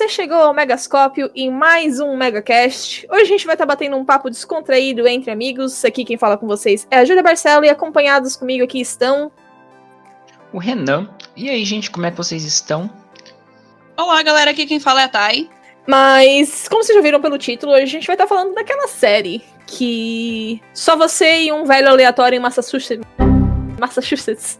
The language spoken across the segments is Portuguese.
você chegou ao Megascópio em mais um Megacast. Hoje a gente vai estar tá batendo um papo descontraído entre amigos. Aqui quem fala com vocês é a Júlia Barcelo e acompanhados comigo aqui estão o Renan. E aí, gente, como é que vocês estão? Olá, galera, aqui quem fala é a Thay. Mas, como vocês já viram pelo título, hoje a gente vai estar tá falando daquela série que só você e um velho aleatório em Massachusetts. Massachusetts.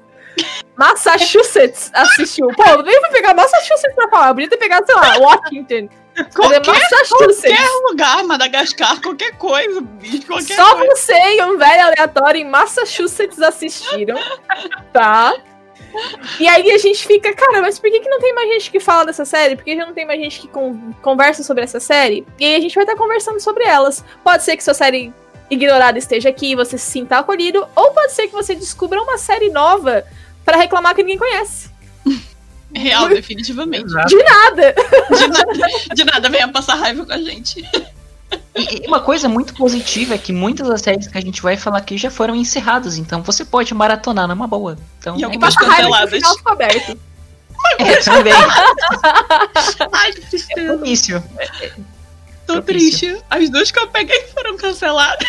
Massachusetts assistiu. Pô, eu nem fui pegar Massachusetts pra falar. Eu podia ter pegado, sei lá, Washington. Qualquer, qualquer lugar, Madagascar, qualquer coisa, bicho, qualquer Só coisa. você e um velho aleatório em Massachusetts assistiram, tá? E aí a gente fica, cara, mas por que, que não tem mais gente que fala dessa série? Por que já não tem mais gente que con conversa sobre essa série? E aí a gente vai estar conversando sobre elas. Pode ser que sua série ignorada esteja aqui e você se sinta acolhido, ou pode ser que você descubra uma série nova para reclamar que ninguém conhece. Real, definitivamente. De nada. De nada, de nada venha passar raiva com a gente. E uma coisa muito positiva é que muitas das séries que a gente vai falar aqui já foram encerradas, então você pode maratonar numa boa. Então, e algumas é canceladas. Final ficou aberto. É, também. Ai, que tristeza. É propício. Tô triste. As duas que eu peguei foram canceladas.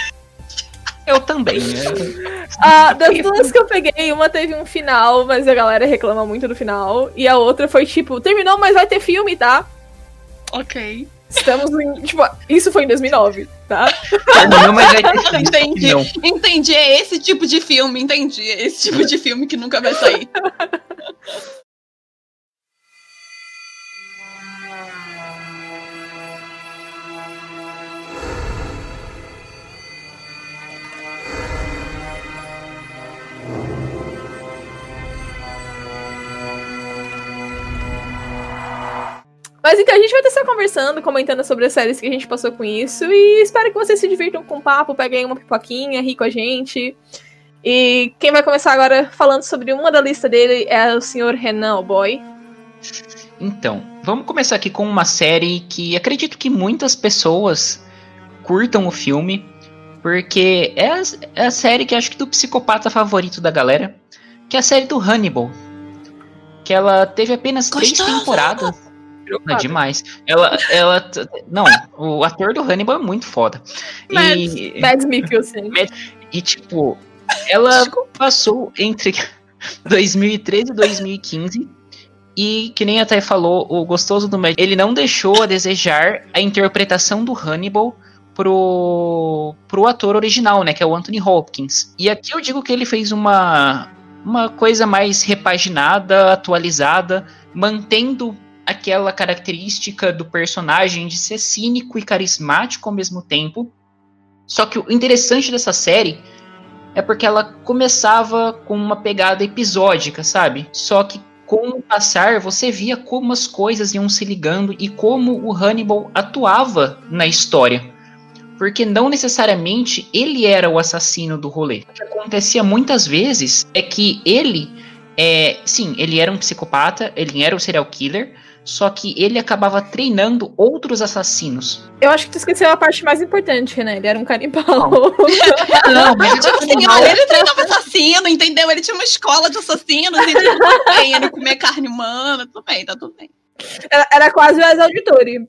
Eu também. Né? Ah, das duas que eu peguei, uma teve um final, mas a galera reclama muito do final. E a outra foi tipo, terminou, mas vai ter filme, tá? Ok. Estamos em. Tipo, isso foi em 2009, tá? Não, mas vai ter filme. Entendi. Não. Entendi. É esse tipo de filme, entendi. É esse tipo de filme que nunca vai sair. Mas então a gente vai estar conversando, comentando sobre as séries que a gente passou com isso. E espero que vocês se divirtam com o papo, peguem uma pipoquinha, ri com a gente. E quem vai começar agora falando sobre uma da lista dele é o senhor Renan o Boy. Então, vamos começar aqui com uma série que acredito que muitas pessoas curtam o filme, porque é a, é a série que acho que do psicopata favorito da galera, que é a série do Hannibal. Que ela teve apenas Gostosa. três temporadas. Não, demais. Ela, ela. Não, o ator do Hannibal é muito foda. Mads, e, Mads Mikkelsen. E, tipo, ela Desculpa. passou entre 2013 e 2015. E, que nem até falou, o gostoso do Mads, ele não deixou a desejar a interpretação do Hannibal pro, pro ator original, né? Que é o Anthony Hopkins. E aqui eu digo que ele fez uma, uma coisa mais repaginada, atualizada, mantendo aquela característica do personagem de ser cínico e carismático ao mesmo tempo. Só que o interessante dessa série é porque ela começava com uma pegada episódica, sabe? Só que com o passar você via como as coisas iam se ligando e como o Hannibal atuava na história. Porque não necessariamente ele era o assassino do rolê. O que acontecia muitas vezes é que ele, é, sim, ele era um psicopata, ele era o um serial killer, só que ele acabava treinando outros assassinos. Eu acho que tu esqueceu a parte mais importante, né? Ele era um canibal. Não, não mas tipo assim, olha, ele treinava assassino, entendeu? Ele tinha uma escola de assassinos, ele bem, ele comia carne humana, tudo bem, tá tudo bem. Era, era quase o ex-auditório.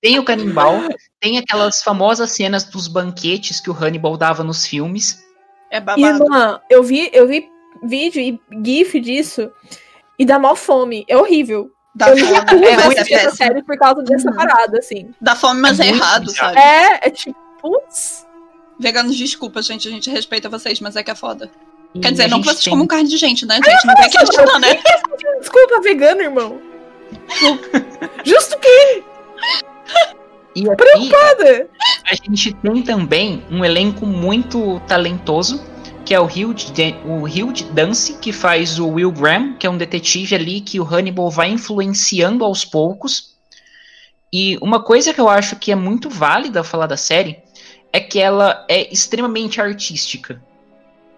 Tem o canibal, tem aquelas famosas cenas dos banquetes que o Hannibal dava nos filmes. É babado. Irmã, eu vi, eu vi vídeo e gif disso e dá mal fome. É horrível. Dá eu fome. É, muito essa série por causa dessa uhum. parada, assim. Dá fome, mas é, é errado, sabe? É, é tipo, putz. Veganos, desculpa, gente. A gente respeita vocês, mas é que é foda. E Quer dizer, não que vocês tem... comam carne de gente, né, gente? Não vem aqui adicionar, né? Desculpa, vegano, irmão. Justo que. E aqui, Preocupada! A gente tem também um elenco muito talentoso que é o Hugh, o Hugh Dancy, que faz o Will Graham, que é um detetive ali que o Hannibal vai influenciando aos poucos. E uma coisa que eu acho que é muito válida falar da série é que ela é extremamente artística.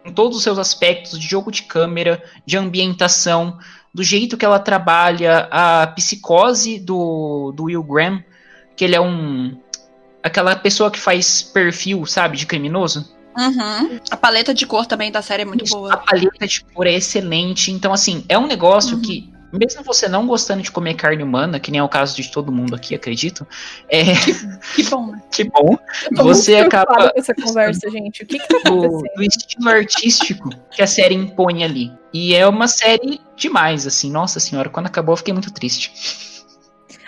Em todos os seus aspectos de jogo de câmera, de ambientação, do jeito que ela trabalha a psicose do, do Will Graham, que ele é um. aquela pessoa que faz perfil, sabe, de criminoso. Uhum. A paleta de cor também da série é muito boa. A paleta de cor é excelente. Então, assim, é um negócio uhum. que mesmo você não gostando de comer carne humana, que nem é o caso de todo mundo aqui, acredito, é, Que bom, né? que bom, você acaba essa conversa, gente. O que que tá do, do estilo artístico que a série impõe ali. E é uma série demais, assim, nossa senhora, quando acabou eu fiquei muito triste.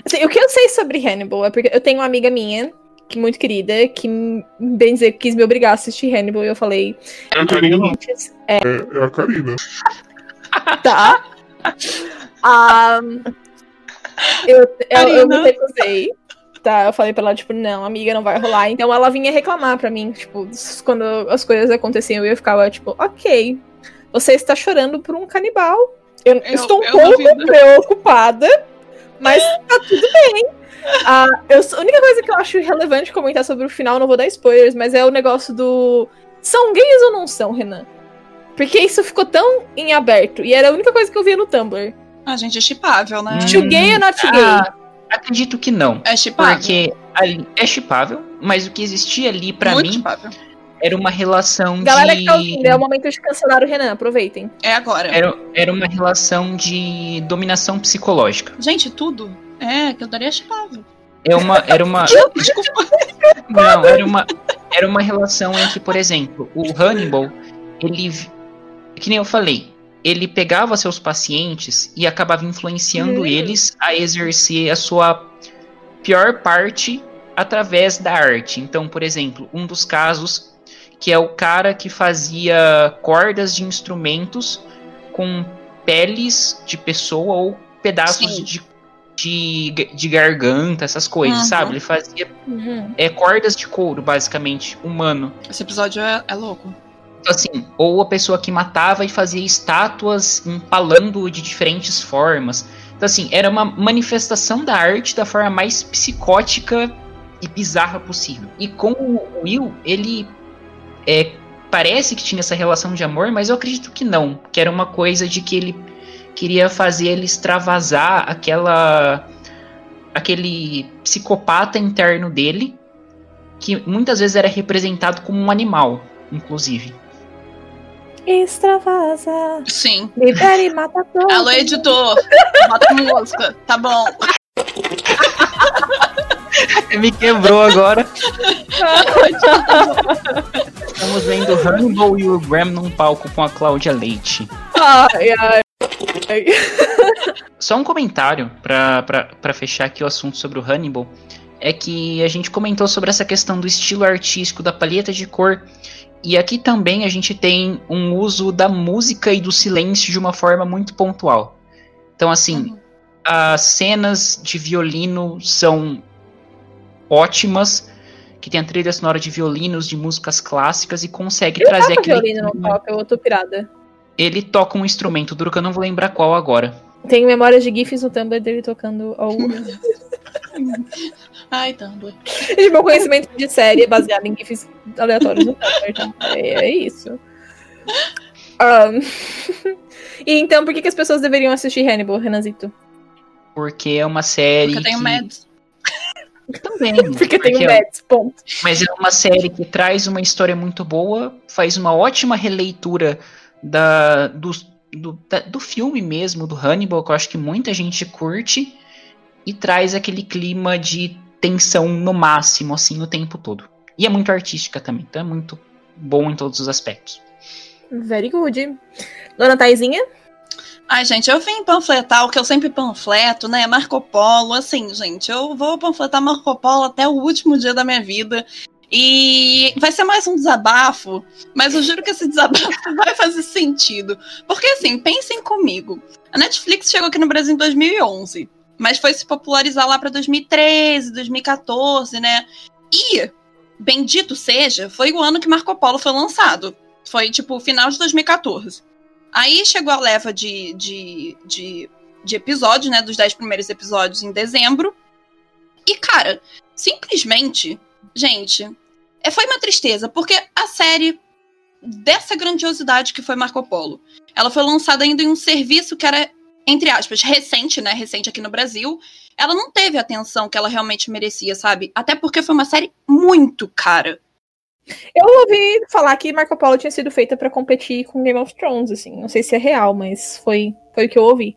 Assim, o que eu sei sobre Hannibal é porque eu tenho uma amiga minha, que muito querida, que, bem dizer, quis me obrigar a assistir Hannibal e eu falei. É a Karina. "Antes, É, é a Karina. Tá. Ah, eu, eu, eu me recusei. Tá, eu falei pra ela, tipo, não, amiga, não vai rolar. Então ela vinha reclamar pra mim, tipo, quando as coisas aconteciam, eu ficava, tipo, ok, você está chorando por um canibal. Eu, Eu- estou um eu pouco duvido. preocupada, mas tá tudo bem. Ah, eu, a única coisa que eu acho relevante comentar sobre o final, não vou dar spoilers, mas é o negócio do. São gays ou não são, Renan? Porque isso ficou tão em aberto. E era a única coisa que eu via no Tumblr. A gente é chipável, né? Hum. To gay ou not gay? Ah, acredito que não. É chipável. Porque ali é chipável, mas o que existia ali pra Muito mim chipável. Era uma relação Galera de que tá ouvindo, é o momento de cancelar o Renan, aproveitem. É agora. era, era uma relação de dominação psicológica. Gente, tudo. É, que eu daria chipável. É uma era uma Desculpa. Não, era uma, era uma relação entre, por exemplo, o Hannibal, ele, que nem eu falei, ele pegava seus pacientes e acabava influenciando Hum. eles a exercer a sua pior parte através da arte. Então, por exemplo, um dos casos que é o cara que fazia cordas de instrumentos com peles de pessoa ou pedaços de, de, de garganta, essas coisas, Uhum. sabe? Ele fazia Uhum. é cordas de couro, basicamente, humano. Esse episódio é, é louco. Então, assim, ou a pessoa que matava e fazia estátuas empalando de diferentes formas. Então, assim, era uma manifestação da arte da forma mais psicótica e bizarra possível. E com o Will, ele é, parece que tinha essa relação de amor, mas eu acredito que não. Que era uma coisa de que ele queria fazer ele extravasar aquela. aquele psicopata interno dele, que muitas vezes era representado como um animal, inclusive. Extravasa. Sim. Libera e mata todos. Alô, editor. Bota música. Tá bom. Me quebrou agora. Estamos vendo Hannibal e o Graham num palco com a Cláudia Leite. Ai, ai. Só um comentário pra fechar aqui o assunto sobre o Hannibal. É que a gente comentou sobre essa questão do estilo artístico, da paleta de cor. E aqui também a gente tem um uso da música e do silêncio de uma forma muito pontual. Então, assim, Uhum. as cenas de violino são ótimas, que tem a trilha sonora de violinos, de músicas clássicas e consegue Eu trazer aquele. violino eu tô pirada. Ele toca um instrumento, duro que eu não vou lembrar qual agora. Tenho memórias de GIFs no Tumblr dele tocando ao. Ai, Tumblr. de meu conhecimento de série é baseado em GIFs aleatórios no Tumblr, então é, é isso. Ahn, e então, por que, que as pessoas deveriam assistir Hannibal, Renanzito? Porque é uma série. Porque tem o que- Mads. Também. Porque tem o é- Mads, ponto. Mas é uma série que traz uma história muito boa, faz uma ótima releitura da, do, do, da- do filme mesmo, do Hannibal, que eu acho que muita gente curte, e traz aquele clima de tensão no máximo, assim, o tempo todo. E é muito artística também, então é muito bom em todos os aspectos. Very good. Dona Taizinha? Ai, gente, eu vim panfletar o que eu sempre panfleto, né? Marco Polo, assim, gente, eu vou panfletar Marco Polo até o último dia da minha vida. E vai ser mais um desabafo, mas eu juro que esse desabafo vai fazer sentido. Porque, assim, pensem comigo. A Netflix chegou aqui no Brasil em 2011, mas foi se popularizar lá pra 2013, 2014, né? E, bendito seja, foi o ano que Marco Polo foi lançado. Foi, tipo, final de 2014. Aí chegou a leva de, de, de, de episódios, né? Dos 10 primeiros episódios em dezembro. E, cara, simplesmente, gente, é, foi uma tristeza, porque a série dessa grandiosidade que foi Marco Polo, ela foi lançada ainda em um serviço que era, entre aspas, recente, né? Recente aqui no Brasil. Ela não teve a atenção que ela realmente merecia, sabe? Até porque foi uma série muito cara. Eu ouvi falar que Marco Polo tinha sido feita pra competir com Game of Thrones, assim. Não sei se é real, mas foi, foi o que eu ouvi.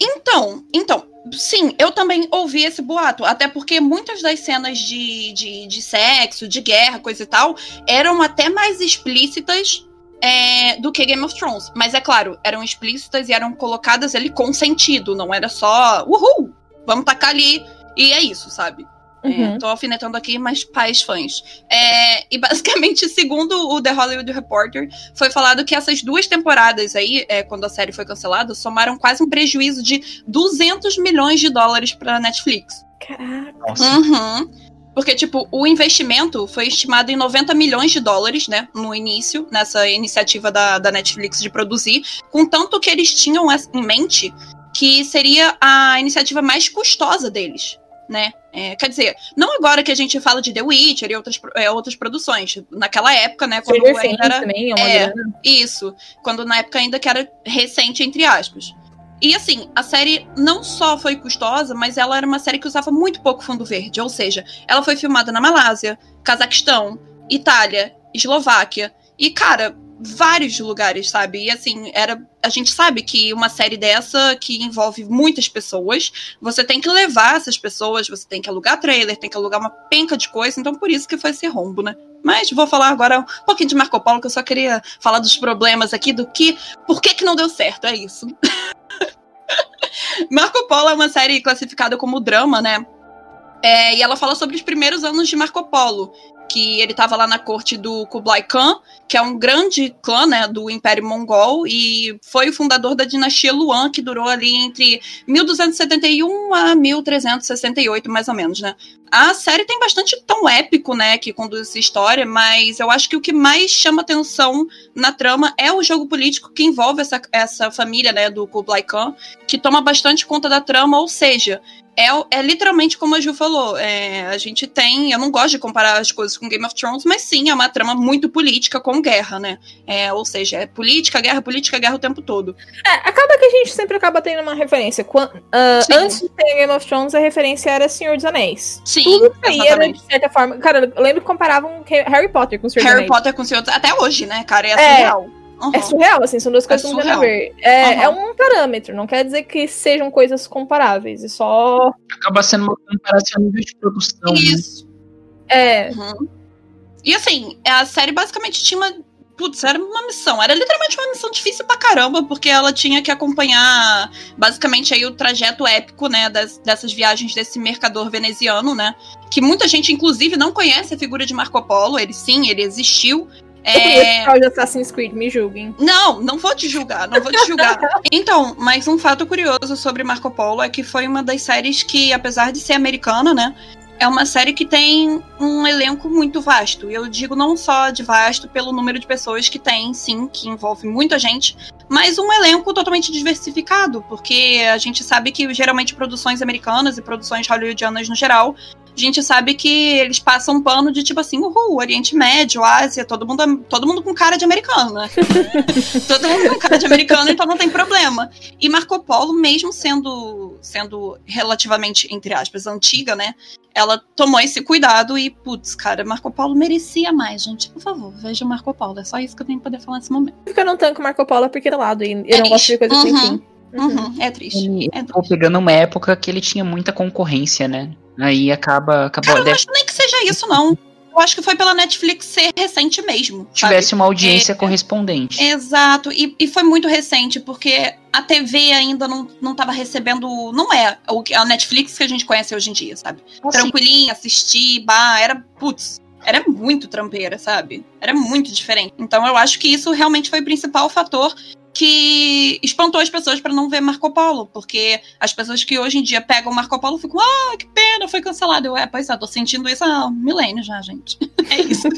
Então, então, sim, eu também ouvi esse boato. Até porque muitas das cenas de, de, de sexo, de guerra, coisa e tal, eram até mais explícitas é, do que Game of Thrones. Mas é claro, eram explícitas e eram colocadas ali com sentido. Não era só, uhul, vamos tacar ali. E é isso, sabe? Uhum. É, tô alfinetando aqui, mas pais fãs. É, e basicamente, segundo o The Hollywood Reporter, foi falado que essas duas temporadas aí, é, quando a série foi cancelada, somaram quase um prejuízo de 200 milhões de dólares pra Netflix. Caraca. Nossa. Uhum. Porque, tipo, o investimento foi estimado em 90 milhões de dólares, né? No início, nessa iniciativa da, da Netflix de produzir. Com tanto que eles tinham em mente que seria a iniciativa mais custosa deles, né? É, quer dizer, não agora que a gente fala de The Witcher e outras, é, outras produções. Naquela época, né? Quando Stranger ainda era. também é é. Isso. Quando na época ainda que era recente, entre aspas. E assim, a série não só foi custosa, mas ela era uma série que usava muito pouco fundo verde. Ou seja, ela foi filmada na Malásia, Cazaquistão, Itália, Eslováquia. E, cara, vários lugares, sabe? E assim, era. A gente sabe que uma série dessa que envolve muitas pessoas, você tem que levar essas pessoas, você tem que alugar trailer, tem que alugar uma penca de coisa, então por isso que foi esse rombo, né? Mas vou falar agora um pouquinho de Marco Polo, que eu só queria falar dos problemas aqui, do que. Por que, que não deu certo? É isso. Marco Polo é uma série classificada como drama, né? É, e ela fala sobre os primeiros anos de Marco Polo, que ele estava lá na corte do Kublai Khan, que é um grande clã né, do Império Mongol, e foi o fundador da dinastia Luan, que durou ali entre 1271 a 1368, mais ou menos, né? A série tem bastante tom épico, né, que conduz essa história, mas eu acho que o que mais chama atenção na trama é o jogo político que envolve essa, essa família, né, do Kublai Khan, que toma bastante conta da trama, ou seja, é, é literalmente como a Ju falou. É, a gente tem. Eu não gosto de comparar as coisas com Game of Thrones, mas sim, é uma trama muito política com guerra, né? É, ou seja, é política, guerra, política, guerra o tempo todo. É, acaba que a gente sempre acaba tendo uma referência. Quan- ah, Sim. antes de ter Game of Thrones, a referência era Senhor dos Anéis. Sim, Tudo aí era, de certa forma. Cara, eu lembro que comparavam Harry Potter com Senhor dos Harry Anéis. Potter com o Senhor dos- Até hoje, né, cara? É É. Uhum. É surreal, assim, são duas coisas É que não tem nada a ver. É, Uhum. é um parâmetro, não quer dizer que sejam coisas comparáveis. É só. Acaba sendo uma comparação nível de produção. né? Isso. É. Uhum. E assim, a série basicamente tinha uma. Putz, era uma missão. Era literalmente uma missão difícil pra caramba, porque ela tinha que acompanhar basicamente aí o trajeto épico, né, das- dessas viagens desse mercador veneziano, né? Que muita gente, inclusive, não conhece a figura de Marco Polo. Ele sim, ele existiu. Eu o tal de Assassin's Creed, me julguem. Não, não vou te julgar, não vou te julgar. Então, mas um fato curioso sobre Marco Polo é que foi uma das séries que, apesar de ser americana, né? É uma série que tem um elenco muito vasto. E eu digo não só de vasto pelo número de pessoas que tem, sim, que envolve muita gente, mas um elenco totalmente diversificado, porque a gente sabe que geralmente produções americanas e produções hollywoodianas no geral, a gente sabe que eles passam um pano de tipo assim, uhul, Oriente Médio, Ásia, todo mundo, todo mundo com cara de americano, né? todo mundo com cara de americano, então não tem problema. E Marco Polo, mesmo sendo, sendo relativamente, entre aspas, antiga, né? Ela tomou esse cuidado e, putz, cara, Marco Polo merecia mais, gente. Por favor, veja Marco Polo. É só isso que eu tenho que poder falar nesse momento. Porque eu não tanco Marco Polo é porque lado. E eu É não gosto de coisa sem Uhum. fim. Uhum. Uhum, é triste. Ele É triste. pegando uma época que ele tinha muita concorrência, né? Aí acaba. acabou Cara, eu não deve, acho nem que seja isso, não. Eu acho que foi pela Netflix ser recente mesmo. sabe? tivesse uma audiência É. correspondente. Exato, e, e foi muito recente, porque a TV ainda não, não tava recebendo. Não é o que- a Netflix que a gente conhece hoje em dia, sabe? Assim, Tranquilinha, assistir, bah, era. Putz, era muito trampeira, sabe? Era muito diferente. Então eu acho que isso realmente foi o principal fator que espantou as pessoas pra não ver Marco Polo, porque as pessoas que hoje em dia pegam Marco Polo ficam, ah, que pena, foi cancelado. Eu, é, pois é, tô sentindo isso há milênios já, gente. É isso.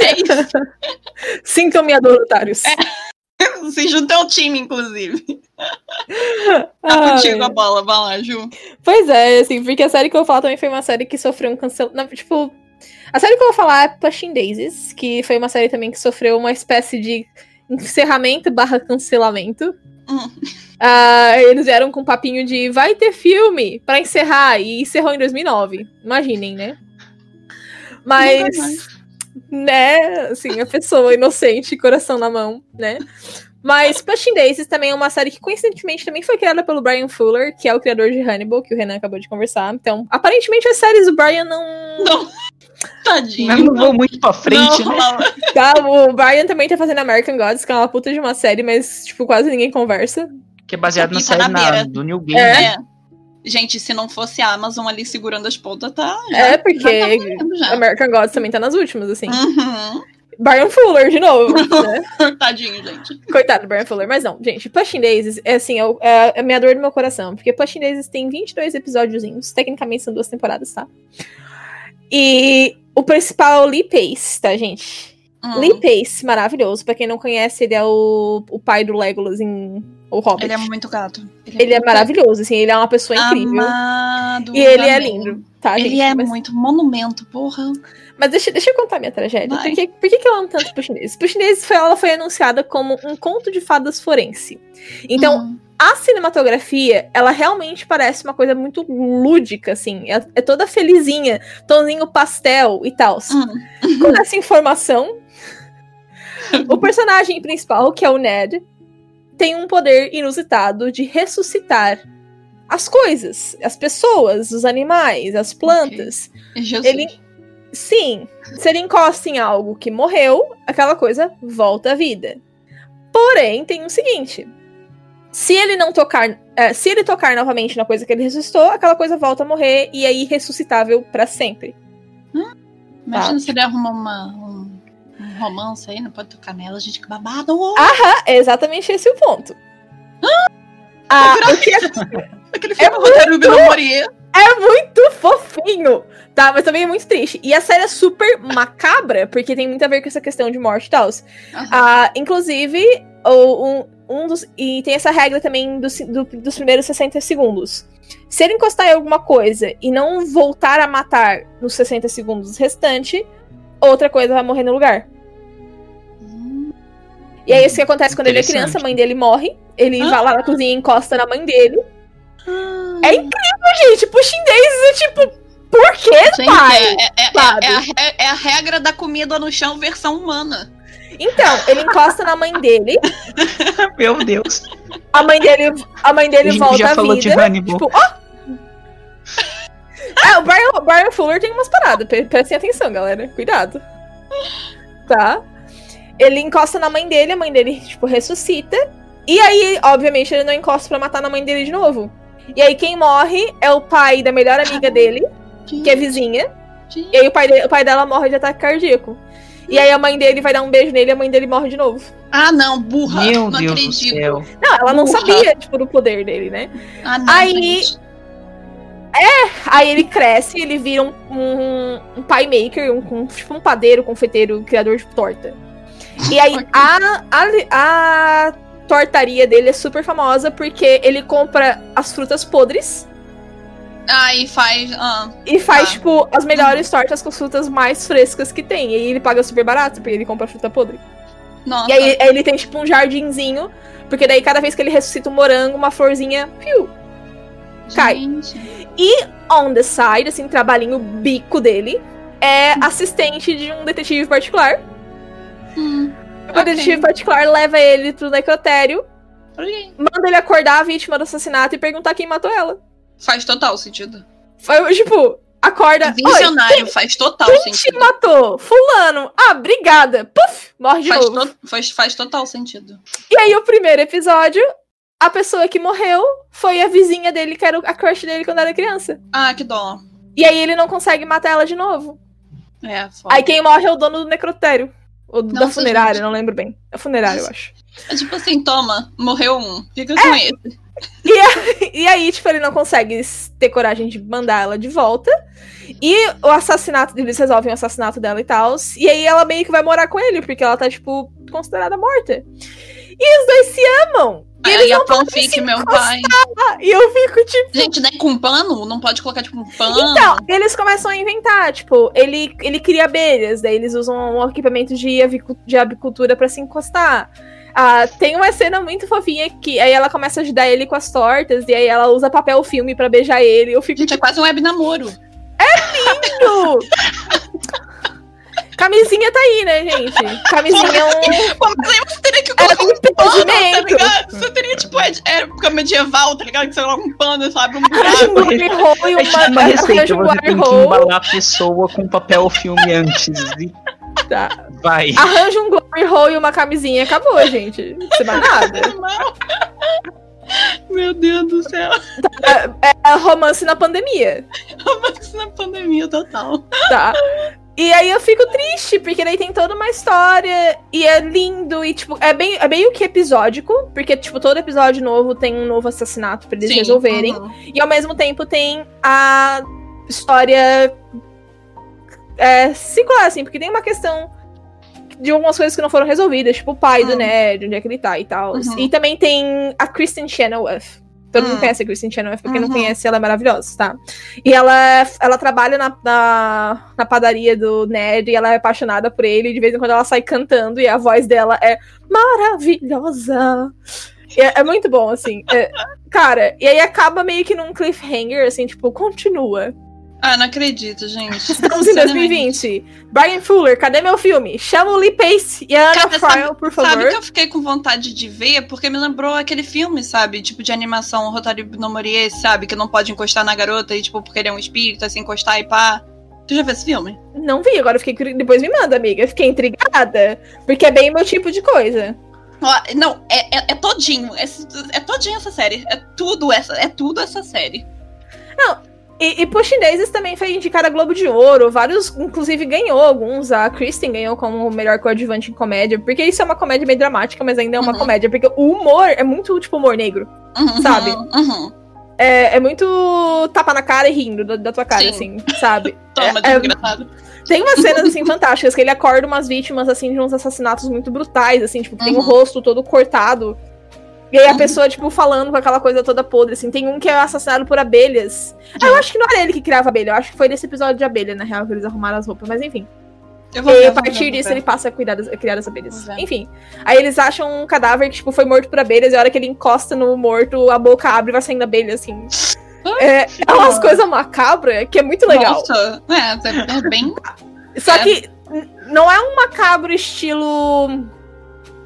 é isso. Sintam-me adoratários. Se juntou ao time, inclusive. Tá contigo a bola, vai lá, Ju. Pois é, assim, porque a série que eu vou falar também foi uma série que sofreu um cancelamento. Tipo, a série que eu vou falar é Pushing Daisies, que foi uma série também que sofreu uma espécie de encerramento barra cancelamento. Hum. Ah, eles vieram com um papinho de vai ter filme pra encerrar, e encerrou em 2009. Imaginem, né? Mas, né, assim, a pessoa inocente, coração na mão, né? Mas Pushing Daisies também é uma série que, coincidentemente, também foi criada pelo Brian Fuller, que é o criador de Hannibal, que o Renan acabou de conversar. Então, aparentemente, as séries do Brian não. Não. Tadinho. Mas não vou muito pra frente, não, né? Tá, o Brian também tá fazendo American Gods, que é uma puta de uma série, mas, tipo, quase ninguém conversa. Que é baseado na tá série na na- do New Game. É. né? É. Gente, se não fosse a Amazon ali segurando as pontas, tá. É, porque já tá já. American Gods também tá nas últimas, assim. Uhum. Brian Fuller, de novo. né? Tadinho, gente. Coitado do Brian Fuller. Mas não, gente, Pushing Daisies é assim, é, o- é a minha dor do meu coração. Porque Pushing Daisies tem 22 episódiozinhos. Tecnicamente são duas temporadas, tá? E o principal é o Lee Pace, tá, gente? Hum. Lee Pace, maravilhoso. Pra quem não conhece, ele é o, o pai do Legolas em O Hobbit. Ele é muito gato. Ele é muito maravilhoso, assim, ele é uma pessoa incrível. Amado, E ele é amém. lindo, tá, Ele gente? é mas, muito monumento, porra. Mas deixa, deixa eu contar minha tragédia. Vai. Por que, por que, que eu amo tanto Pushing Daisies? Pushing Daisies foi, ela foi anunciada como um conto de fadas forense. Então, Hum. a cinematografia, ela realmente parece uma coisa muito lúdica, assim. É, é toda felizinha, tonzinho pastel e tal. Hum. Com essa informação, o personagem principal, que é o Ned, tem um poder inusitado de ressuscitar as coisas, as pessoas, os animais, as plantas. Jesus. Ele- Sim, se ele encosta em algo que morreu, aquela coisa volta à vida. Porém, tem o seguinte: se ele não tocar, é, se ele tocar novamente na coisa que ele ressuscitou, aquela coisa volta a morrer e é irressuscitável pra sempre. Imagina Tá. se ele arruma uma, um, um romance aí, não pode tocar nela, gente, que babado. Ah, é exatamente esse o ponto. Ah, o que é Aquele filme Roteiro do Morier. É muito fofinho, tá? Mas também é muito triste. E a série é super macabra, porque tem muito a ver com essa questão de morte e tal. Ah, inclusive, o- um, um dos. E tem essa regra também dos, do- dos primeiros 60 segundos. Se ele encostar em alguma coisa e não voltar a matar nos 60 segundos restantes, outra coisa vai morrer no lugar. E é isso que acontece quando ele é criança, a mãe dele morre. Ele Ah. vai lá na cozinha e encosta na mãe dele. É incrível, gente. Pushing Daisies é tipo, por quê, Gente, pai? é, é- é- é a, é a regra da comida no chão versão humana. Então, ele encosta na mãe dele, Meu Deus. a mãe dele, a mãe A dele gente volta já à falou de vida. Hannibal. Tipo, ó! É, o Brian, o Brian Fuller tem umas paradas, pre- prestem atenção, galera. Cuidado. Tá? Ele encosta na mãe dele, a mãe dele, tipo, ressuscita. E aí, obviamente, ele não encosta pra matar na mãe dele de novo. E aí, quem morre é o pai da melhor amiga dele, que é vizinha. E aí, o pai, de- o pai dela morre de ataque cardíaco. E aí, a mãe dele vai dar um beijo nele e a mãe dele morre de novo. Ah, não, burra. Meu não Deus do acredito. céu. Não, ela não Burra. sabia, tipo, do poder dele, né? Ah, não, Aí- gente. Aí ele cresce, ele vira um, um, um pie maker, um, um- tipo um padeiro, confeiteiro, criador de torta. E aí a, a, a tortaria dele é super famosa porque ele compra as frutas podres Aí faz. Ah, e faz, Tá. tipo, as melhores tortas com as frutas mais frescas que tem. E ele paga super barato, porque ele compra fruta podre. nossa. E aí, ele tem, tipo, um jardinzinho, porque daí cada vez que ele ressuscita um morango, uma florzinha, piu, cai. Gente. on the side, assim, trabalhinho bico dele, é assistente de um detetive particular. Hum, O detetive particular leva ele pro necrotério, manda ele acordar a vítima do assassinato e perguntar quem matou ela. Faz total sentido. Foi, tipo, acorda. Visionário, faz total quem te sentido. matou? Fulano. Ah, obrigada. Puf, morre de Faz, novo. to- faz, faz total sentido. E aí, o primeiro episódio, a pessoa que morreu foi a vizinha dele, que era a crush dele quando era criança. Ah, que dó. E aí ele não consegue matar ela de novo. É, foda. Aí quem morre é o dono do necrotério. Ou da Nossa, funerária, gente. não lembro bem. É funerária, eu acho. É tipo assim, toma, morreu um. Fica É. com esse. E aí, tipo, ele não consegue ter coragem de mandar ela de volta. E o assassinato, eles resolvem o assassinato dela e tal. E aí ela meio que vai morar com ele, porque ela tá, tipo, considerada morta. E os dois se amam. E eles Aí a fanfic, meu pai. E eu fico, tipo. Gente, né, com pano? Não pode colocar, tipo, um pano. Então, eles começam a inventar, tipo, ele, ele cria abelhas, daí eles usam um equipamento de, de avicultura pra se encostar. Ah, tem uma cena muito fofinha que aí ela começa a ajudar ele com as tortas, e aí ela usa papel filme pra beijar ele. Eu fico Gente, é quase um web namoro. lindo! Camisinha tá aí, né, gente? Camisinha é um. Pô, mas aí você teria que colocar um um pano, tá ligado? Você teria, tipo, é- época medieval, tá ligado? Que você coloca um pano e só abre um Arranja um buraco. glory hole e É tipo uma, uma receita, um você tem que embalar a pessoa com papel filme antes. E Tá. vai. Arranja um glory hole e uma camisinha acabou, gente. Não precisa mais nada. Não. Meu Deus do céu. É romance na pandemia, Mas na pandemia total. tá? E aí eu fico triste, porque daí tem toda uma história e é lindo e, tipo, é bem, é meio que episódico, porque, tipo, todo episódio novo tem um novo assassinato pra eles Sim, resolverem. uhum. E ao mesmo tempo tem a história é, circular, assim, porque tem uma questão de algumas coisas que não foram resolvidas, tipo o pai do Uhum. Ned, onde é que ele tá e tal. Uhum. E também tem a Kristen Chenoweth. Todo mundo Uhum. conhece a Kristen Chenoweth, pra quem não Uhum. conhece, ela é maravilhosa, tá? E ela, ela trabalha na, na, na padaria do Ned e ela é apaixonada por ele. E de vez em quando ela sai cantando e a voz dela é maravilhosa. É, é muito bom, assim. É- cara, e aí acaba meio que num cliffhanger, assim, tipo, continua. Ah, não acredito, gente. Estamos em Sinceramente. 2020. Brian Fuller, cadê meu filme? Chama o Lee Pace e a Anna Cara, sabe- por Sabe favor. que eu fiquei com vontade de ver? Porque me lembrou aquele filme, sabe? Tipo de animação Rotário no Morier, sabe? Que não pode encostar na garota e, tipo, porque ele é um espírito, assim, encostar e pá. Tu já viu esse filme? Não vi, agora eu fiquei. Depois me manda, amiga. Fiquei intrigada. Porque é bem meu tipo de coisa. Ó, não, é, é, é todinho. É, é todinho essa série. É tudo essa, é tudo essa série. E, e Pushing Daisies também foi indicada a Globo de Ouro. Vários, inclusive, ganhou alguns. A Kristen ganhou como melhor coadjuvante em comédia. Porque isso é uma comédia meio dramática, mas ainda é uma Uhum. comédia. Porque o humor é muito, tipo, humor negro. Uhum, Sabe? Uhum. É, é muito tapa na cara e rindo da, da tua cara, Sim. assim, sabe? Toma, É- é- desgraçado. Tem umas cenas, assim, fantásticas, que ele acorda umas vítimas, assim, de uns assassinatos muito brutais, assim, tipo, que tem o Uhum. rosto todo cortado. E aí a pessoa, tipo, falando com aquela coisa toda podre, assim. Tem um que é assassinado por abelhas. Ah, eu acho que não era ele que criava abelha, eu acho que foi nesse episódio de abelha, na real, que eles arrumaram as roupas, mas enfim. E a partir disso ele passa a cuidar das, a criar as abelhas. Enfim. Aí eles acham um cadáver que, tipo, foi morto por abelhas, e a hora que ele encosta no morto, a boca abre e vai saindo abelha, assim. É, é umas coisas macabras que é muito legal. Nossa, é, é, é bem. Só É. que não é um macabro estilo.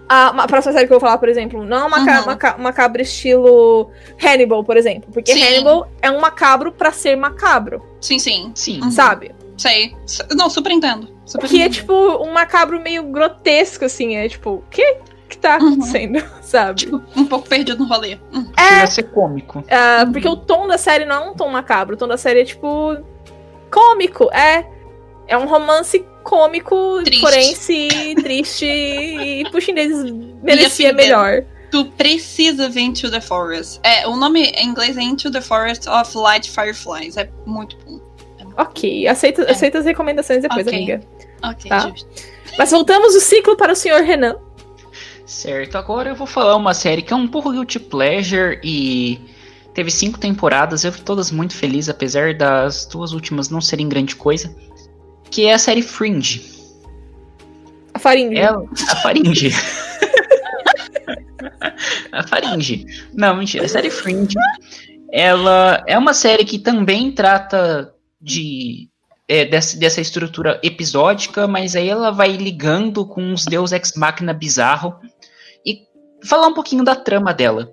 A, a próxima série que eu vou falar, por exemplo, não é um maca Uhum. maca- macabro estilo Hannibal, por exemplo. Porque Sim. Hannibal é um macabro pra ser macabro, Sim, sim. Sim. Uhum. sabe? Sei. Não, super entendo. Super Que é entendo. tipo um macabro meio grotesco, assim. É tipo, o que que tá Uhum. acontecendo, sabe? Tipo, um pouco perdido no rolê. Hum. Chega a ser cômico. Ah, Uhum. Porque o tom da série não é um tom macabro, o tom da série é tipo. cômico. É. É um romance cômico, Triste. forense, triste e Pushing Daisies merecia melhor. Tu precisa ver Into the Forest. É, o nome em inglês é Into the Forest of Light Fireflies. É muito bom. Ok, aceita, É. aceita as recomendações depois, Ok. amiga. Ok, Tá. justo. Mas voltamos o ciclo para o senhor Renan. Certo, agora eu vou falar uma série que é um pouco guilty pleasure e teve cinco temporadas, eu fui todas muito felizes, apesar das duas últimas não serem grande coisa, que é a série Fringe. A farinha. Ela, a Faringe. a Faringe. Não, mentira, a série Fringe. Ela é uma série que também trata de é, dessa, dessa estrutura episódica, mas aí ela vai ligando com uns Deus Ex Machina bizarro e falar um pouquinho da trama dela.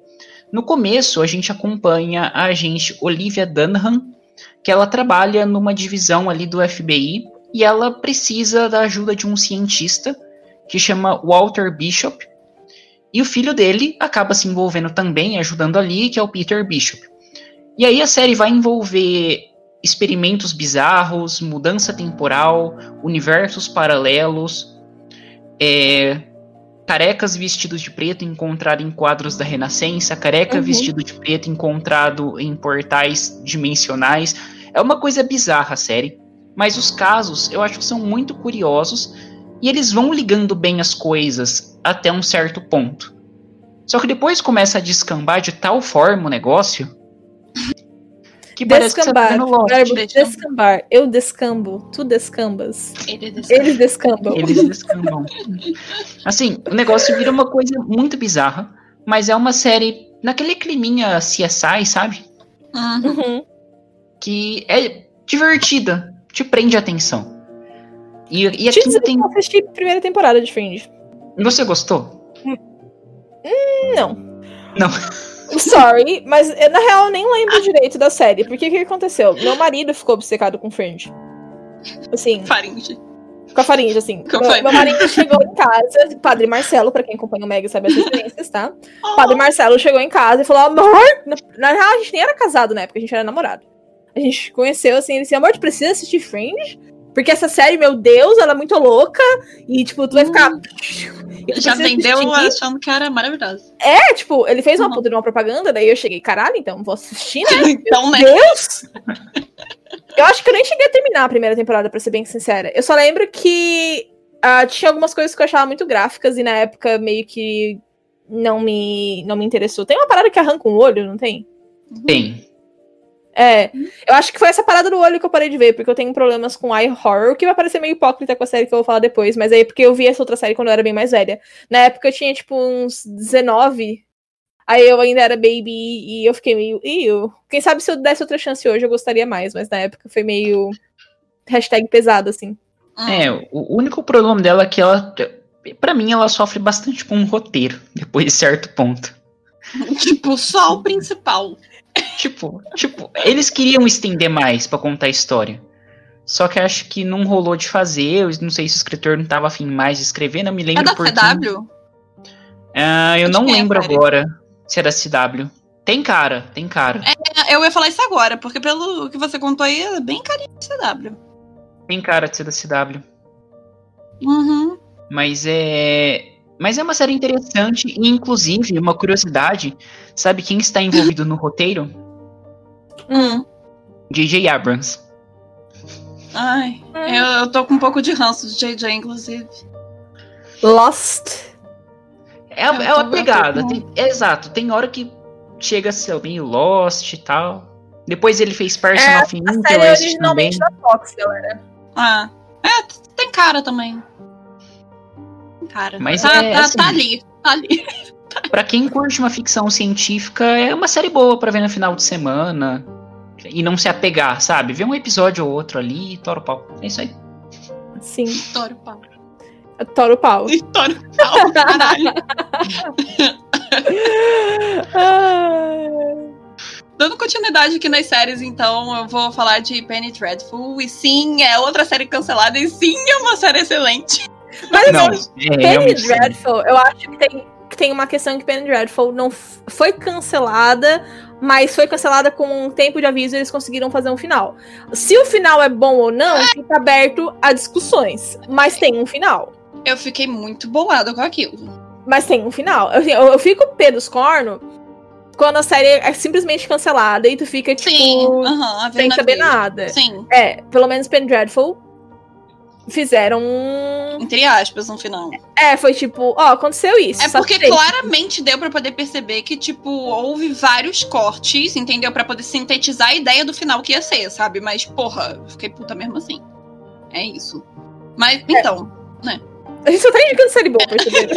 No começo, a gente acompanha a agente Olivia Dunham, que ela trabalha numa divisão ali do FBI e ela precisa da ajuda de um cientista que chama Walter Bishop. E o filho dele acaba se envolvendo também, ajudando ali, que é o Peter Bishop. E aí a série vai envolver experimentos bizarros, mudança temporal, universos paralelos, é, carecas vestidos de preto encontrado em quadros da Renascença, careca Uhum. vestido de preto encontrado em portais dimensionais. É uma coisa bizarra a série, mas os casos eu acho que são muito curiosos e eles vão ligando bem as coisas até um certo ponto. Só que depois começa a descambar de tal forma o negócio que parece que você tá Descambar. vendo Lost. Verbo Descambar. descambar. Eu descambo. Tu descambas. Ele Eles descambam. Eles descambam. Assim, o negócio vira uma coisa muito bizarra, mas é uma série naquele climinha CSI, sabe? Uhum. Que é divertida, te prende a atenção. E, e Te dizer que tem. eu assisti a primeira temporada de Fringe. Você gostou? Não. Não. Sorry, mas eu, na real eu nem lembro direito da série. Porque o que aconteceu? Meu marido ficou obcecado com Fringe. Assim, Faringe. com a faringe, assim. Como Meu, meu marido chegou em casa, Padre Marcelo, pra quem acompanha o Mega sabe as referências, tá? Oh, Padre Marcelo chegou em casa e falou: amor. Na, na real, a gente nem era casado na época, a gente era namorado. A gente conheceu assim, ele disse: amor, tu precisa assistir Fringe? Porque essa série, meu Deus, ela é muito louca. E, tipo, tu vai ficar. E tu já vendeu assistir. achando que era maravilhosa. É, tipo, ele fez uma Uhum. puta de uma propaganda, daí eu cheguei, caralho, então vou assistir, né? então, né? Deus! Eu acho que eu nem cheguei a terminar a primeira temporada, pra ser bem sincera. Eu só lembro que ah, tinha algumas coisas que eu achava muito gráficas e na época meio que não me, não me interessou. Tem uma parada que arranca um olho, não tem? Tem. É, eu acho que foi essa parada do olho que eu parei de ver, porque eu tenho problemas com eye horror, que vai parecer meio hipócrita com a série que eu vou falar depois, mas aí é porque eu vi essa outra série quando eu era bem mais velha. Na época eu tinha, tipo, uns 19, aí eu ainda era baby e eu fiquei meio, Iu. Quem sabe se eu desse outra chance hoje eu gostaria mais, mas na época foi meio hashtag pesado, assim. É, o único problema dela é que ela, pra mim, ela sofre bastante com o roteiro, depois de certo ponto. Tipo, só o principal. Tipo, tipo, eles queriam estender mais pra contar a história. Só que acho que não rolou de fazer. Eu não sei se o escritor não tava afim mais de escrever, não me É lembro da por quê. CW? Ah, eu não é lembro agora se é da CW. Tem cara, tem cara. É, Eu ia falar isso agora, porque pelo que você contou aí, é bem carinho de CW. Tem cara de ser da CW. Uhum. Mas é. Mas é uma série interessante e, inclusive, uma curiosidade: sabe quem está envolvido no roteiro? Hum. J.J. Abrams. Ai, eu, eu tô com um pouco de ranço de JJ, inclusive. Lost. É, Eu é uma pegada. com- tem- é exato, tem hora que chega a ser meio Lost e tal. Depois ele fez Person É, A série é Interest também. originalmente da Fox, galera. Ah, é, tem cara também. Tem cara. Mas tá, é, tá, assim- tá ali, tá ali. Pra quem curte uma ficção científica, é uma série boa pra ver no final de semana. E não se apegar, sabe? Ver um episódio ou outro ali e tora o pau. É isso aí. Sim, Toro pau. Toro pau. Toro pau, caralho. Ah. Dando continuidade aqui nas séries, então, eu vou falar de Penny Dreadful. E sim, é outra série cancelada. E sim, é uma série excelente. Mas Não, assim, é Penny. Dreadful, eu acho que tem, que tem uma questão que Penny Dreadful não foi cancelada, mas foi cancelada com um tempo de aviso e eles conseguiram fazer um final. Se o final é bom ou não, fica aberto a discussões. Mas tem um final. Eu fiquei muito bolada com aquilo. Mas tem um final. Eu, eu, eu fico pé dos cornos quando a série é simplesmente cancelada e tu fica, tipo, Sim, aham, a sem saber nada. Sim, É, pelo menos Penny Dreadful fizeram um. entre aspas, no final. É, foi tipo, ó, aconteceu isso. É porque que- claramente deu pra poder perceber que, tipo, houve vários cortes, entendeu? Pra poder sintetizar a ideia do final que ia ser, sabe? Mas, porra, fiquei puta mesmo assim. É isso. Mas, então, A gente só tá indicando série boa, percebeu?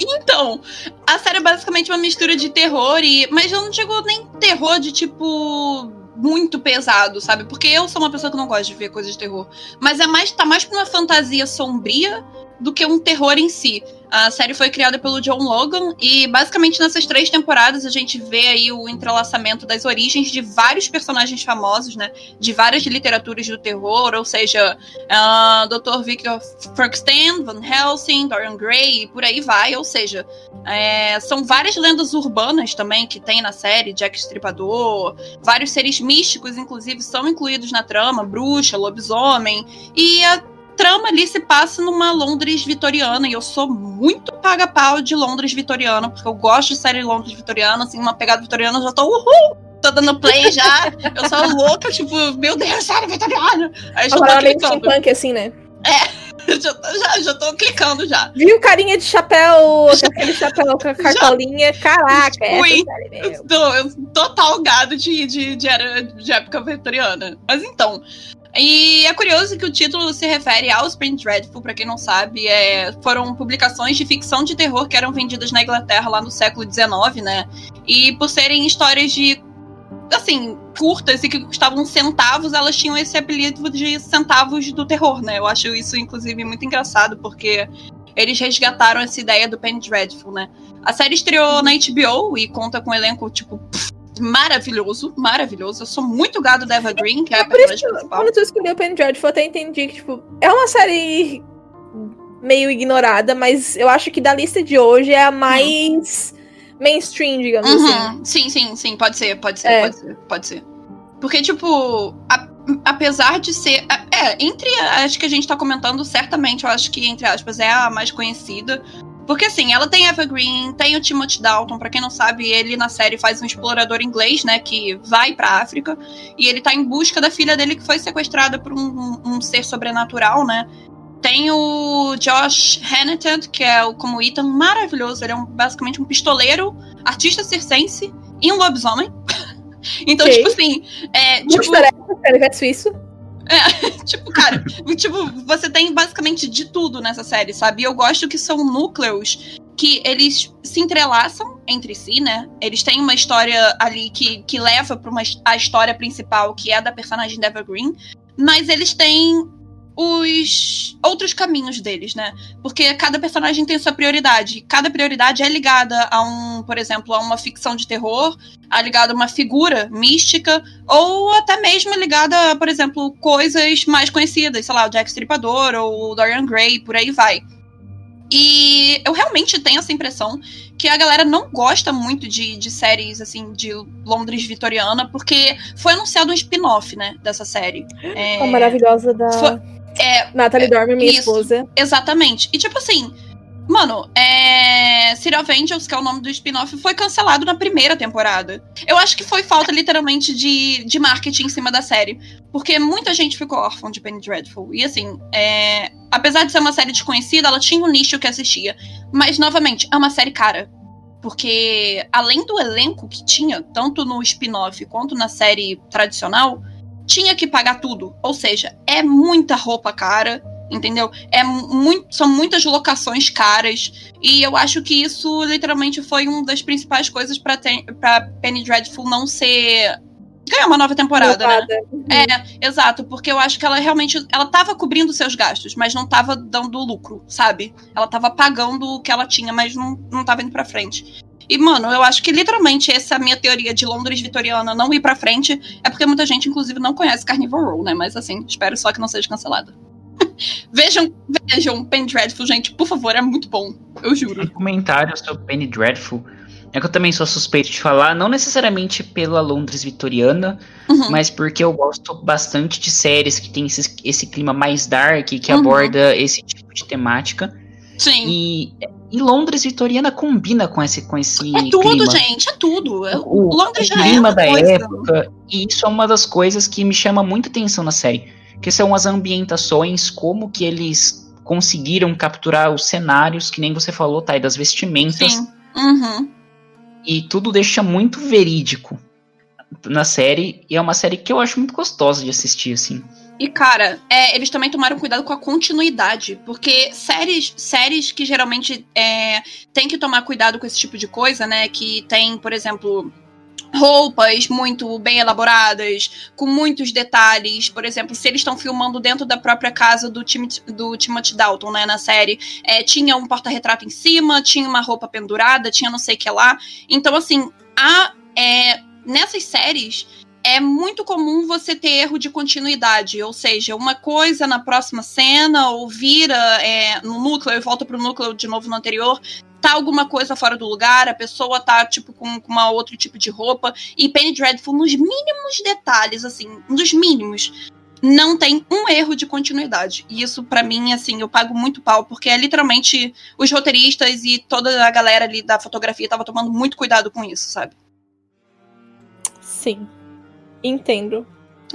Então, a série é basicamente uma mistura de terror e. Mas eu não digo nem terror de tipo. Muito pesado, sabe? Porque eu sou uma pessoa que não gosta de ver coisas de terror. Mas é mais, tá mais pra uma fantasia sombria do que um terror em si. A série foi criada pelo John Logan e basicamente nessas três temporadas a gente vê aí o entrelaçamento das origens de vários personagens famosos, né? De várias literaturas do terror, ou seja, ah, Dr. Victor Frankenstein, Van Helsing, Dorian Gray e por aí vai. Ou seja, é, são várias lendas urbanas também que tem na série, Jack Estripador, vários seres místicos, inclusive, são incluídos na trama, bruxa, lobisomem, e a trama ali se passa numa Londres vitoriana, e eu sou muito paga-pau de Londres vitoriana, porque eu gosto de série Londres vitoriana, assim, uma pegada vitoriana, eu já tô uhul! Tô dando play já, eu sou louca, tipo, meu Deus, série vitoriana! Aí já tô clicando, steampunk, assim, né? já, já, já tô clicando já. Viu carinha de chapéu, aquele chapéu com a cartolinha? Caraca, é essa série mesmo. Eu tô, eu tô talgado de, de, de, era, de época vitoriana. Mas então. E é curioso que o título se refere ao Spring Dreadful, pra quem não sabe, é, foram publicações de ficção de terror que eram vendidas na Inglaterra lá no século XIX, né? E por serem histórias de, assim, curtas e que custavam centavos, elas tinham esse apelido de centavos do terror, né? Eu acho isso, inclusive, muito engraçado, porque eles resgataram essa ideia do Penny Dreadful, né? A série estreou na HBO e conta com um elenco, tipo, pff, maravilhoso, maravilhoso. Eu sou muito gado da Eva Green, que é, É a isso personagem principal. quando tu escolheu Penny Dreadful, eu até entendi que, tipo, é uma série meio ignorada, mas eu acho que da lista de hoje é a mais mainstream, digamos assim. Uhum. Sim, sim, sim, pode ser, pode ser, É. pode ser, pode ser. Porque, tipo, a- apesar de ser. É, entre as que a gente tá comentando, certamente eu acho que, entre aspas, é a mais conhecida. Porque, assim, ela tem Eva Green, tem o Timothy Dalton, pra quem não sabe, ele na série faz um explorador inglês, né, que vai pra África, e ele tá em busca da filha dele que foi sequestrada por um, um ser sobrenatural, né. Tem o Josh Hannetted, que é o como Ethan, maravilhoso. Ele é um- basicamente um pistoleiro, artista circense e um lobisomem. então, tipo assim, é, tipo, tarefa, Canivete suíço. Tipo, cara, tipo, você tem basicamente de tudo nessa série, sabe? E eu gosto que são núcleos que eles se entrelaçam entre si, né? Eles têm uma história ali que, que leva para a história principal, que é da personagem da Eva Green, mas eles têm os outros caminhos deles, né? Porque cada personagem tem sua prioridade. Cada prioridade é ligada a um, por exemplo, a uma ficção de terror, a ligada a uma figura mística, ou até mesmo ligada, por exemplo, coisas mais conhecidas, sei lá, o Jack Stripador ou o Dorian Gray, por aí vai. E eu realmente tenho essa impressão que a galera não gosta muito de, de séries, assim, de Londres vitoriana, porque foi anunciado um spin-off, né, dessa série. É, A maravilhosa da Foi- é, Natalie Dormer, minha isso. esposa. Exatamente. E tipo assim, mano, é. City of Angels, que é o nome do spin-off, foi cancelado na primeira temporada. Eu acho que foi falta, literalmente, de, de marketing em cima da série. Porque muita gente ficou órfã de Penny Dreadful. E assim, é... apesar de ser uma série desconhecida, ela tinha um nicho que assistia. Mas, novamente, é uma série cara. Porque, além do elenco que tinha, tanto no spin-off quanto na série tradicional, tinha que pagar tudo. Ou seja, é muita roupa cara, entendeu? É muito, são muitas locações caras. E eu acho que isso literalmente foi uma das principais coisas pra Penny Dreadful não ser. ganhar uma nova temporada, né? Lotada. É, exato, porque eu acho que ela realmente. Ela tava cobrindo seus gastos, mas não tava dando lucro, sabe? Ela tava pagando o que ela tinha, mas não, não tava indo pra frente. E, mano, eu acho que literalmente essa é minha teoria de Londres vitoriana não ir pra frente é porque muita gente, inclusive, não conhece Carnival Row, né? Mas assim, espero só que não seja cancelada. vejam, vejam Pen Dreadful, gente, por favor, é muito bom. Eu juro. Um comentário sobre Penny Dreadful. É que eu também sou suspeito de falar, não necessariamente pela Londres vitoriana, Uhum. mas porque eu gosto bastante de séries que tem esse, esse clima mais dark, que Uhum. aborda esse tipo de temática. Sim. E, e Londres vitoriana combina com esse, com esse É tudo, clima. gente, é tudo. É- O, Londres o já é clima uma da coisa. época, e isso é uma das coisas que me chama muita atenção na série. Que são as ambientações, como que eles conseguiram capturar os cenários, que nem você falou, Thay, das vestimentas. Sim. Uhum. E tudo deixa muito verídico na série. E é uma série que eu acho muito gostosa de assistir, assim. E, cara, é, eles também tomaram cuidado com a continuidade. Porque séries, séries que geralmente é, tem que tomar cuidado com esse tipo de coisa, né? Que tem, por exemplo, roupas muito bem elaboradas, com muitos detalhes. Por exemplo, se eles estão filmando dentro da própria casa do, Tim, do Timothy Dalton, né, na série, é, tinha um porta-retrato em cima, tinha uma roupa pendurada, tinha não sei o que lá. Então, assim, a, é, nessas séries é muito comum você ter erro de continuidade, ou seja, uma coisa na próxima cena ou vira é, no núcleo e volta pro núcleo de novo no anterior, tá alguma coisa fora do lugar, a pessoa tá tipo com, com uma outro tipo de roupa e Penny Dreadful nos mínimos detalhes, assim, nos mínimos. Não tem um erro de continuidade. E isso, pra mim, assim, eu pago muito pau, porque é literalmente os roteiristas e toda a galera ali da fotografia tava tomando muito cuidado com isso, sabe? Sim. Entendo.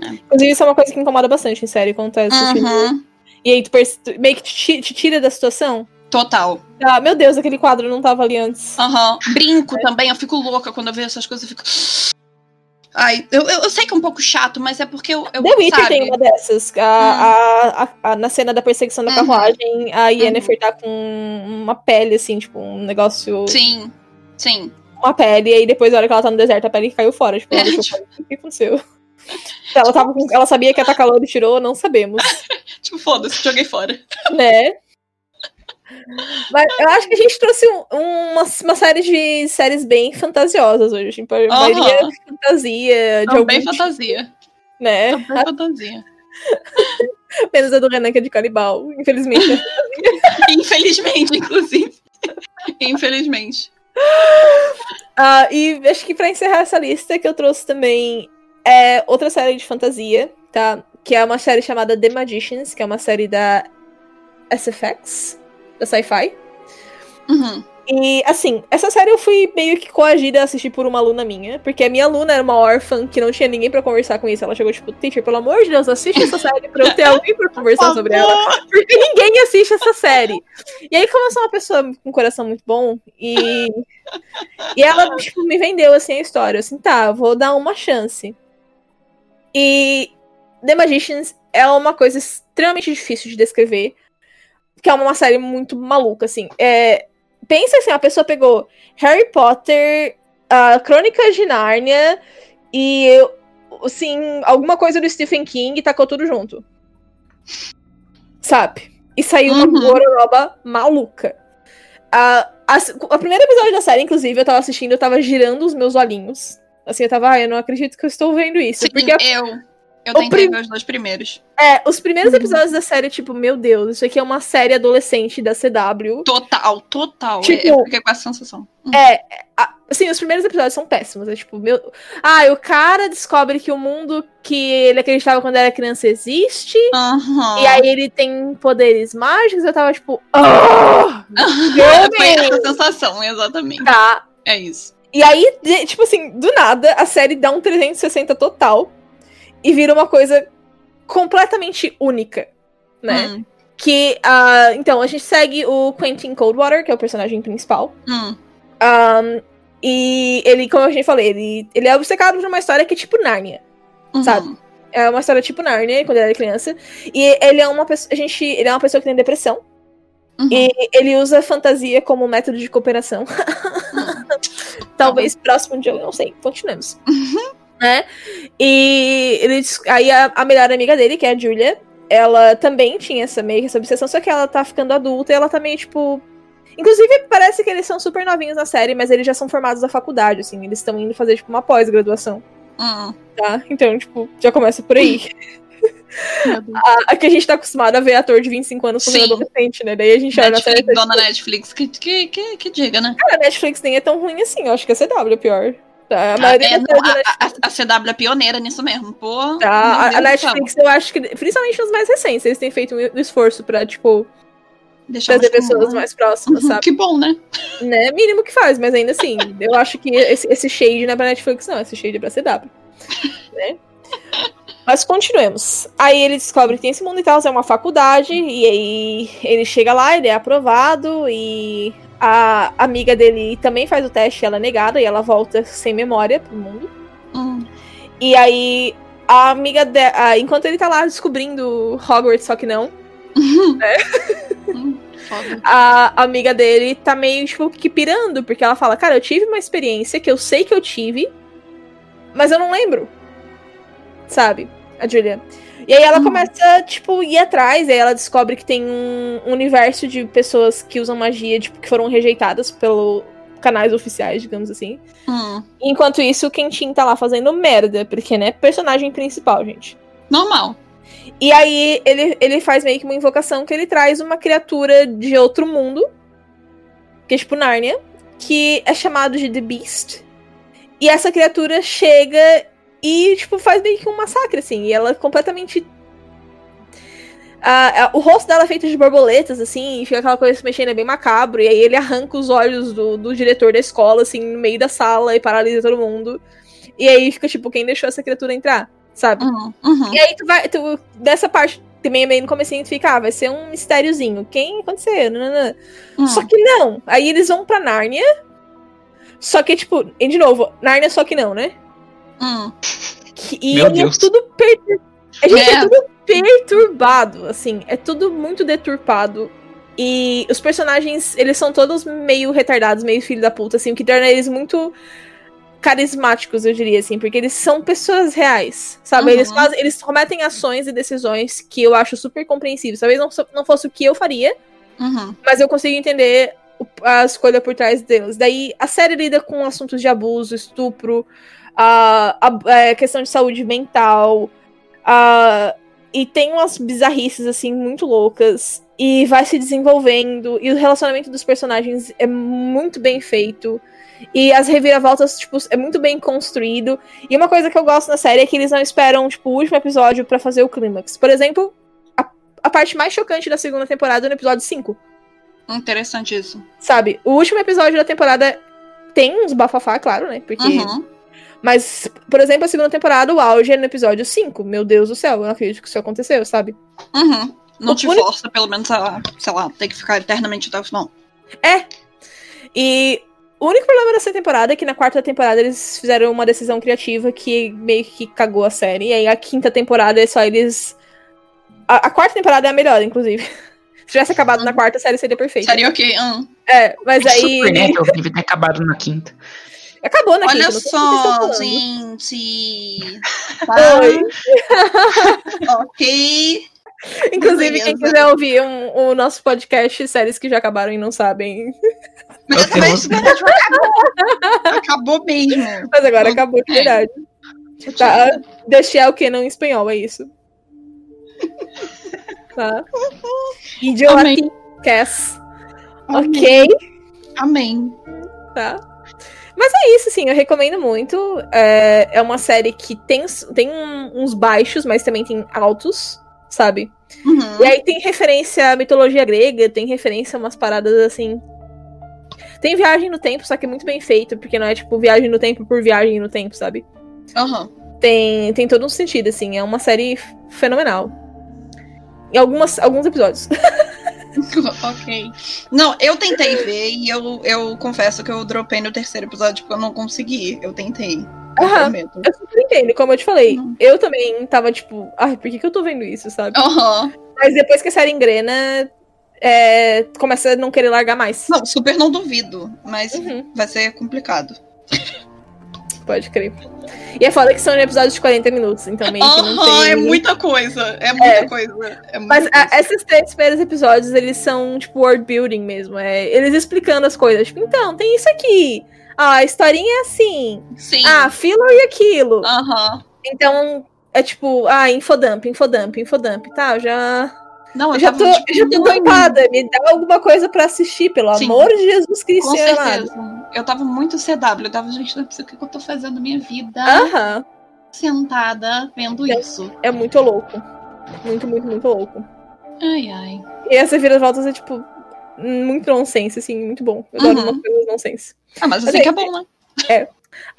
É. Inclusive, isso é uma coisa que incomoda bastante em série quando assistindo. Uhum, E aí tu, tu meio que te, te tira da situação. total. Ah, meu Deus, aquele quadro não tava ali antes. Aham. Brinco também, eu fico louca quando eu vejo essas coisas, eu fico. Ai, eu, eu, sei que é um pouco chato, mas é porque eu. eu The Witcher sabe? tem uma dessas. A, a- a- a- na cena da perseguição da Uhum. carruagem, a Yennefer tá com uma pele, assim, tipo, um negócio. Sim, sim. Uma pele, e aí depois, na hora que ela tá no deserto, a pele caiu fora. Tipo, É, tipo- fora. O que aconteceu? Ela, tava com- ela sabia que ia tá calor e tirou, não sabemos. Tipo, foda-se, joguei fora. né? Mas eu acho que a gente trouxe um- uma, uma série de séries bem fantasiosas hoje. Tipo, a maioria Aham. é fantasia, de Também algum tipo, fantasia. né? Também fantasia. Apenas a do Renan que é de canibal, infelizmente. Infelizmente, inclusive. Infelizmente. Ah, e acho que pra encerrar essa lista que eu trouxe também é outra série de fantasia, tá? Que é uma série chamada The Magicians, que é uma série da SFX, da Sci-Fi. Uhum. E, assim, essa série eu fui meio que coagida a assistir por uma aluna minha, porque a minha aluna era uma órfã que não tinha ninguém pra conversar com isso. Ela chegou, tipo, teacher, pelo amor de Deus, assiste essa série pra eu ter alguém pra conversar sobre ela. Porque ninguém assiste essa série. E aí, como eu sou uma pessoa com um coração muito bom, e. E ela, tipo, me vendeu assim a história. Assim, tá, vou dar uma chance. E The Magicians é uma coisa extremamente difícil de descrever. Que é uma série muito maluca, assim. É, pensa assim, a pessoa pegou Harry Potter, a Crônicas de Nárnia e assim, alguma coisa do Stephen King e tacou tudo junto. Sabe? E saiu uma Uhum. gororoba maluca. A, a, a primeira episódio da série, inclusive, eu tava assistindo, eu tava girando os meus olhinhos. Assim, eu tava, ah, eu não acredito que eu estou vendo isso. Sim, Porque a eu. Eu tentei prim- ver os dois primeiros. é, os primeiros Uhum. episódios da série, tipo, meu Deus, isso aqui é uma série adolescente da CW. Total, total. Tipo- eu fiquei com essa sensação. É, a- assim, os primeiros episódios são péssimos. É tipo, meu. Ah, o cara descobre que o mundo que ele acreditava quando era criança existe. Aham. E aí ele tem poderes mágicos. Eu tava tipo. "Ah, Foi essa sensação, exatamente. Tá. É isso. E aí, tipo assim, do nada, a série dá um 360 total. E vira uma coisa completamente única, né? Hum, Que, ah, então, a gente segue o Quentin Coldwater, que é o personagem principal. hum, Um, e ele, como eu já falei, ele, ele é obcecado por uma história que é tipo Nárnia. uhum. Sabe? É uma história tipo Nárnia, quando ele era criança. E ele é uma pessoa. A gente, ele é uma pessoa que tem depressão. Uhum. E ele usa fantasia como método de cooperação. Talvez próximo dia, eu não sei. Continuemos. Né? E ele, aí a, a melhor amiga dele, que é a Julia, ela também tinha essa meio que essa obsessão, só que ela tá ficando adulta e ela tá meio tipo. Inclusive, parece que eles são super novinhos na série, mas eles já são formados da faculdade, assim. Eles estão indo fazer, tipo, uma pós-graduação, Hum, tá? Então, tipo, já começa por aí. a, a que a gente tá acostumado a ver ator de 25 anos como adolescente, né? Daí a gente olha na série Netflix, dona Netflix, que, que, que, que diga, né? Cara, a Netflix nem é tão ruim assim. Eu acho que a CW é pior. Tá? A maioria É, não, da a, a- a CW é pioneira nisso mesmo, pô. Tá, a, Netflix, eu acho que, principalmente nos mais recentes, eles têm feito um esforço pra, tipo. Deixamos trazer pessoas mais próximas, Uhum, sabe? Que bom, né? Né? Mínimo que faz, mas ainda assim, eu acho que esse, esse shade não é pra Netflix, não, esse shade é pra CW. né? Mas continuemos. Aí ele descobre que tem esse mundo e tal, é uma faculdade, e aí ele chega lá, ele é aprovado, e a amiga dele também faz o teste, ela é negada, e ela volta sem memória pro mundo. Hum, E aí, a amiga dela. Enquanto ele tá lá descobrindo Hogwarts, só que não, hum, foda. a amiga dele tá meio, tipo, que pirando, porque ela fala, cara, eu tive uma experiência que eu sei que eu tive, mas eu não lembro. Sabe? A Julia. E aí ela Uhum. começa, tipo, ir atrás, e aí ela descobre que tem um universo de pessoas que usam magia, tipo, que foram rejeitadas pelo canais oficiais, digamos assim. Hum, Enquanto isso, o Quentin tá lá fazendo merda, porque, né, personagem principal, gente. normal. E aí ele, ele faz meio que uma invocação que ele traz uma criatura de outro mundo, que é tipo Nárnia, que é chamado de The Beast. E essa criatura chega e, tipo, faz meio que um massacre, assim. E ela é completamente. Ah, ah, o rosto dela é feito de borboletas, assim, e fica aquela coisa se mexendo, é bem macabro. E aí ele arranca os olhos do, do diretor da escola, assim, no meio da sala e paralisa todo mundo. E aí fica, tipo, quem deixou essa criatura entrar, sabe? Uhum, uhum. E aí tu vai. Tu, dessa parte também meio no comecinho tu fica, ah, vai ser um mistériozinho. Quem aconteceu? Nananã. Hum. Só que não. Aí eles vão pra Nárnia. Só que, tipo, e de novo, Nárnia só que não, né? Hum. Que- E Meu ele Deus. é tudo perturbado. A gente é. É. tudo perturbado, assim. É tudo muito deturpado. E os personagens, eles são todos meio retardados, meio filho da puta, assim, o que torna eles muito carismáticos, eu diria, assim, porque eles são pessoas reais, sabe? Uhum. Eles fazem, eles cometem ações e decisões que eu acho super compreensíveis. Talvez não, não fosse o que eu faria, Uhum. Mas eu consigo entender a escolha por trás deles. Daí a série lida com assuntos de abuso, estupro, a, a- é, questão de saúde mental. a- e tem umas bizarrices, assim, muito loucas. E vai se desenvolvendo. E o relacionamento dos personagens é muito bem feito. E as reviravoltas, tipo, é muito bem construído. E uma coisa que eu gosto na série é que eles não esperam, tipo, o último episódio pra fazer o clímax. Por exemplo, a, a parte mais chocante da segunda temporada é no episódio 5. Interessante isso. Sabe? O último episódio da temporada tem uns bafafá, claro, né? Porque. Uhum. Mas, por exemplo, a segunda temporada, o auge é no episódio 5. Meu Deus do céu, eu não acredito que isso aconteceu, sabe? Uhum. Não O te único- força, pelo menos, a, sei lá, ter que ficar eternamente até o final. E o único problema dessa temporada é que na quarta temporada eles fizeram uma decisão criativa que meio que cagou a série. E aí a quinta temporada é só eles. A, a quarta temporada é a melhor, inclusive. Se tivesse acabado na quarta, a série seria perfeita. Seria ok. hum. É, mas aí. Supernatural devia ter acabado na quinta. Acabou na Olha só, gente. Oi. ok. Inclusive, quem quiser ouvir um- o nosso podcast, séries que já acabaram e não sabem. Mas, mas, mas acabou. Acabou mesmo. Mas agora acabou de verdade. Tá? Deixei o que não em espanhol, é isso. Tá? Idiotic Cass. Ok, Amém. tá? Mas é isso, sim, eu recomendo muito. É, é uma série que tem, tem uns baixos, mas também tem altos, sabe? Uhum. E aí tem referência à mitologia grega, tem referência a umas paradas assim. Tem viagem no tempo, só que é muito bem feito, porque não é tipo viagem no tempo por viagem no tempo, sabe? Aham. Tem, tem todo um sentido, assim. É uma série fenomenal. Em algumas, alguns episódios. ok. Não, eu tentei ver e eu, eu confesso que eu dropei no terceiro episódio porque eu não consegui. Eu tentei. Eu Aham. Eu super entendo, como eu te falei. Uhum. Eu também tava tipo, ai, por que, que eu tô vendo isso, sabe? Aham. Mas depois que a série engrena, é, começa a não querer largar mais. Não, super não duvido, mas Uhum, vai ser complicado. Pode crer. E é foda que são episódios de 40 minutos, então meio que não tem. é muita coisa. É muita coisa. É muita Mas a- coisa. esses três primeiros episódios, eles são, tipo, world building mesmo. É, eles explicando as coisas. Tipo, então, tem isso aqui. Ah, a historinha é assim. Sim. Ah, filler e aquilo. Aham. Então, é tipo, ah, infodump, infodump, infodump, tá? Já, Não, eu eu já tô, tipo, eu já tô muito- tampada. Me dá alguma coisa pra assistir, pelo Sim. amor de Jesus Cristo, Com amado. certeza. Eu tava muito CW. Eu tava, gente, não sei o que eu tô fazendo minha vida. Aham, Sentada vendo Eu- isso. é muito louco. Muito, muito, muito louco. Ai, ai. E essa vira-voltas é, tipo, muito nonsense, assim, muito bom. Eu adoro Uhum. umas coisas nonsense. Ah, mas Mas assim é- que é bom, né?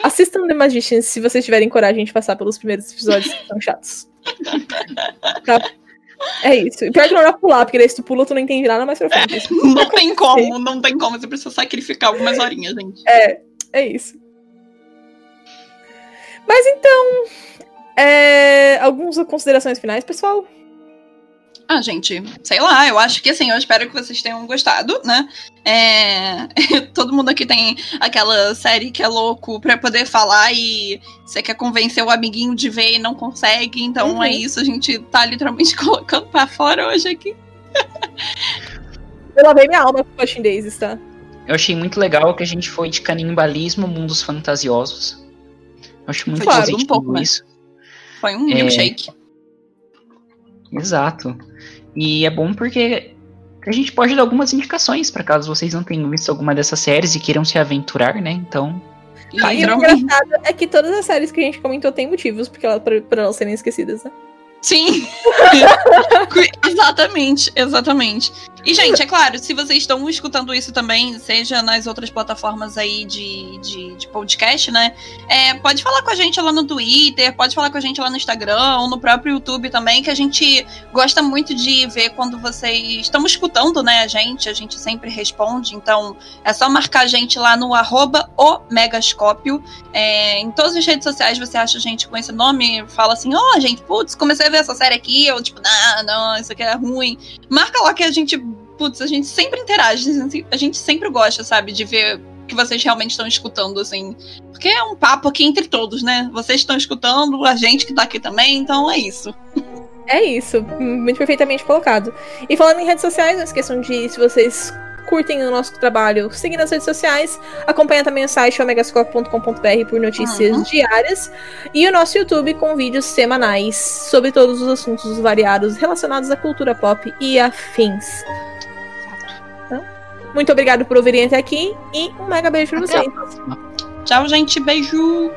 Assistam The Magicians se vocês tiverem coragem de passar pelos primeiros episódios que são chatos. Tá? É isso. E pior que não dá pra pular, porque daí se tu pula, tu não entende nada mais pra frente. Isso. Não tem como, não tem como. Você precisa sacrificar algumas horinhas, gente. É isso. Mas então. É... Algumas considerações finais, pessoal? Ah, gente, sei lá, eu acho que assim, eu espero que vocês tenham gostado, né? É, Todo mundo aqui tem aquela série que é louco pra poder falar e você quer convencer o amiguinho de ver e não consegue, então Uhum. é isso, a gente tá literalmente colocando pra fora hoje aqui. Eu lavei minha alma com Daisies, tá? Eu achei muito legal que a gente foi de canibalismo, mundos fantasiosos. Eu acho muito Foi tudo um pouco, né? isso. Foi um É. Exato. E é bom porque a gente pode dar algumas indicações para caso vocês não tenham visto alguma dessas séries e queiram se aventurar, né? Então, E o Literalmente. engraçado é que todas as séries que a gente comentou têm motivos porque ela, pra, pra elas serem esquecidas, né? Sim! exatamente, exatamente. E, gente, é claro, se vocês estão escutando isso também, seja nas outras plataformas aí de, de, de podcast, né? É, pode falar com a gente lá no Twitter, pode falar com a gente lá no Instagram, ou no próprio YouTube também, que a gente gosta muito de ver quando vocês estão escutando, né, a gente, a gente sempre responde, então é só marcar a gente lá no arroba o Megascópio. É, em todas as redes sociais você acha a gente com esse nome, fala assim, ó, gente, putz, comecei a ver essa série aqui, eu tipo, não, não, isso aqui é ruim. Marca lá que a gente, putz, a gente sempre interage, a gente- sempre gosta, sabe, de ver que vocês realmente estão escutando, assim. Porque é um papo aqui entre todos, né? Vocês estão escutando, a gente que tá aqui também, então é isso. É isso, muito perfeitamente colocado. E falando em redes sociais, não esqueçam de, se vocês curtem o nosso trabalho, seguir nas redes sociais. Acompanha também o site omegascope.com.br por notícias Uhum. diárias. E o nosso YouTube com vídeos semanais sobre todos os assuntos variados relacionados à cultura pop e afins. Muito obrigado por ouvirem até aqui e um mega beijo pra Até vocês. Tchau, gente. Beijo.